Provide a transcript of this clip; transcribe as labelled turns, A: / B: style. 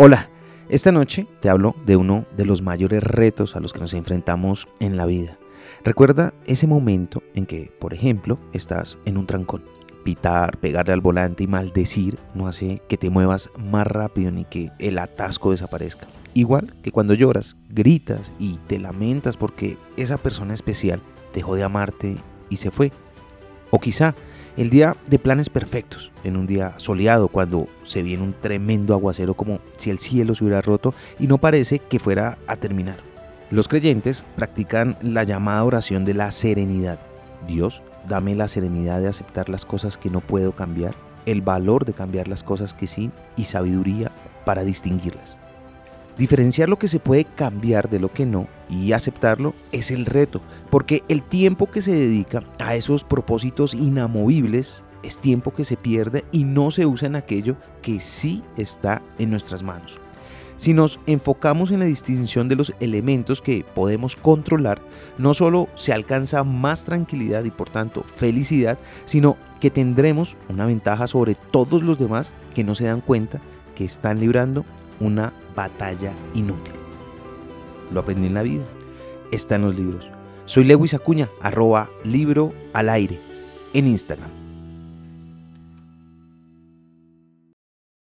A: Hola, esta noche te hablo de uno de los mayores retos a los que nos enfrentamos en la vida. Recuerda ese momento en que, por ejemplo, estás en un trancón. Pitar, pegarle al volante y maldecir no hace que te muevas más rápido ni que el atasco desaparezca. Igual que cuando lloras, gritas y te lamentas porque esa persona especial dejó de amarte y se fue. O quizá el día de planes perfectos, en un día soleado, cuando se viene un tremendo aguacero como si el cielo se hubiera roto y no parece que fuera a terminar. Los creyentes practican la llamada oración de la serenidad. Dios, dame la serenidad de aceptar las cosas que no puedo cambiar, el valor de cambiar las cosas que sí y sabiduría para distinguirlas. Diferenciar lo que se puede cambiar de lo que no y aceptarlo es el reto, porque el tiempo que se dedica a esos propósitos inamovibles es tiempo que se pierde y no se usa en aquello que sí está en nuestras manos. Si nos enfocamos en la distinción de los elementos que podemos controlar, no solo se alcanza más tranquilidad y por tanto felicidad, sino que tendremos una ventaja sobre todos los demás que no se dan cuenta que están librando una batalla inútil. Lo aprendí en la vida. Está en los libros. Soy Lewis Acuña, arroba libro al aire en Instagram.